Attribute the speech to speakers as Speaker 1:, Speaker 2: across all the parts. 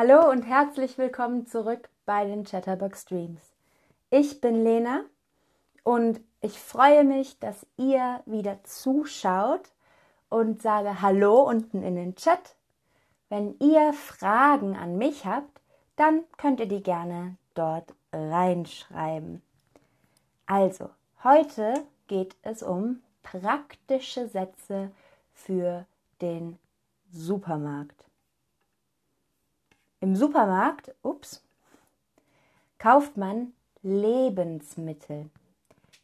Speaker 1: Hallo und herzlich willkommen zurück bei den Chatterbox Streams. Ich bin Lena und ich freue mich, dass ihr wieder zuschaut und sage Hallo unten in den Chat. Wenn ihr Fragen an mich habt, dann könnt ihr die gerne dort reinschreiben. Also, heute geht es um praktische Sätze für den Supermarkt. Im Supermarkt, ups, kauft man Lebensmittel.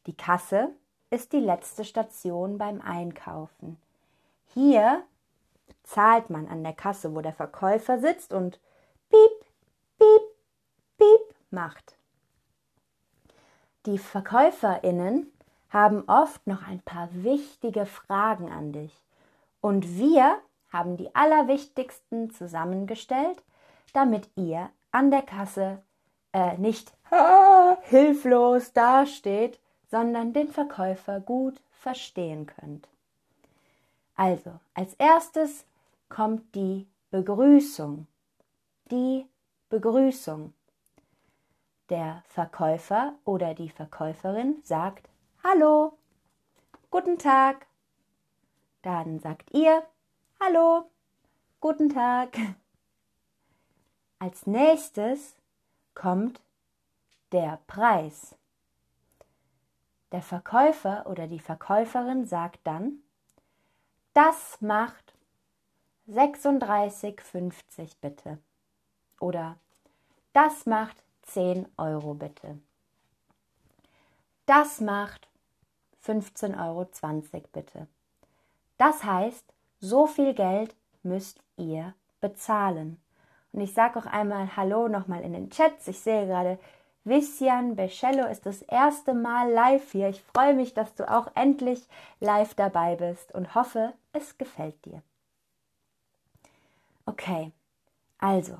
Speaker 1: Die Kasse ist die letzte Station beim Einkaufen. Hier zahlt man an der Kasse, wo der Verkäufer sitzt und piep, piep, piep macht. Die Verkäuferinnen haben oft noch ein paar wichtige Fragen an dich. Und wir haben die allerwichtigsten zusammengestellt, damit ihr an der Kasse äh, nicht hilflos dasteht, sondern den Verkäufer gut verstehen könnt. Also, als erstes kommt die Begrüßung. Die Begrüßung. Der Verkäufer oder die Verkäuferin sagt Hallo, guten Tag. Dann sagt ihr Hallo, guten Tag. Als nächstes kommt der Preis. Der Verkäufer oder die Verkäuferin sagt dann, das macht 36,50 bitte. Oder das macht 10 Euro bitte. Das macht 15,20 Euro bitte. Das heißt, so viel Geld müsst ihr bezahlen. Und ich sage auch einmal Hallo nochmal in den Chats. Ich sehe gerade, Vissian Becello ist das erste Mal live hier. Ich freue mich, dass du auch endlich live dabei bist und hoffe, es gefällt dir. Okay, also,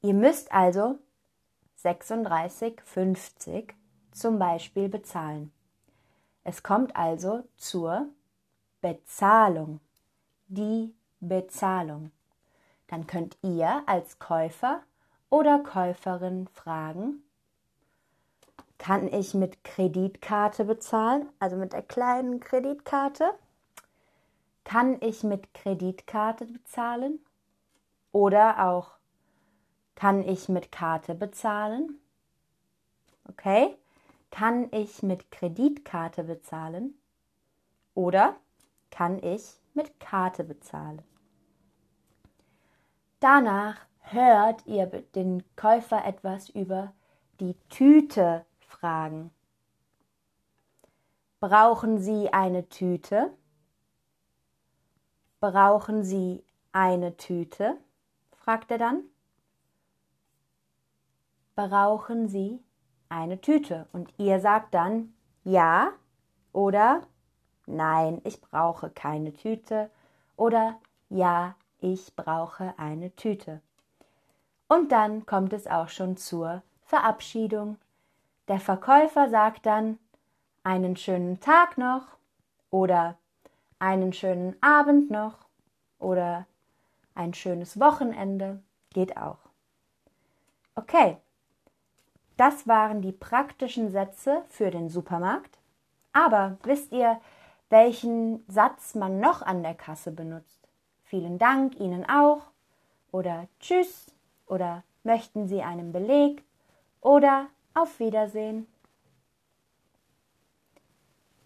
Speaker 1: ihr müsst also 36,50 zum Beispiel bezahlen. Es kommt also zur Bezahlung. Die Bezahlung dann könnt ihr als Käufer oder Käuferin fragen, kann ich mit Kreditkarte bezahlen, also mit der kleinen Kreditkarte? Kann ich mit Kreditkarte bezahlen? Oder auch, kann ich mit Karte bezahlen? Okay? Kann ich mit Kreditkarte bezahlen? Oder kann ich mit Karte bezahlen? Danach hört ihr den Käufer etwas über die Tüte fragen. Brauchen Sie eine Tüte? Brauchen Sie eine Tüte? fragt er dann. Brauchen Sie eine Tüte? Und ihr sagt dann ja oder nein, ich brauche keine Tüte oder ja, ich brauche eine Tüte. Und dann kommt es auch schon zur Verabschiedung. Der Verkäufer sagt dann einen schönen Tag noch oder einen schönen Abend noch oder ein schönes Wochenende geht auch. Okay, das waren die praktischen Sätze für den Supermarkt. Aber wisst ihr, welchen Satz man noch an der Kasse benutzt? Vielen Dank Ihnen auch oder Tschüss oder möchten Sie einen Beleg oder auf Wiedersehen.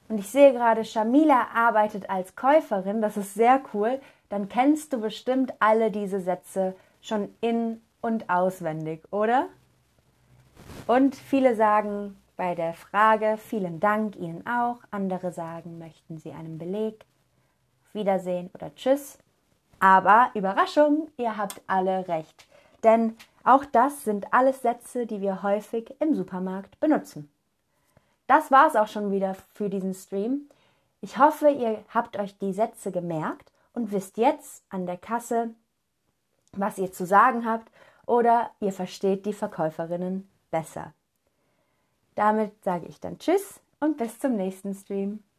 Speaker 1: Und ich sehe gerade, Shamila arbeitet als Käuferin, das ist sehr cool. Dann kennst du bestimmt alle diese Sätze schon in und auswendig, oder? Und viele sagen bei der Frage vielen Dank Ihnen auch, andere sagen, möchten Sie einen Beleg, Wiedersehen oder Tschüss. Aber Überraschung, ihr habt alle recht. Denn auch das sind alles Sätze, die wir häufig im Supermarkt benutzen. Das war es auch schon wieder für diesen Stream. Ich hoffe, ihr habt euch die Sätze gemerkt und wisst jetzt an der Kasse, was ihr zu sagen habt oder ihr versteht die Verkäuferinnen besser. Damit sage ich dann Tschüss und bis zum nächsten Stream.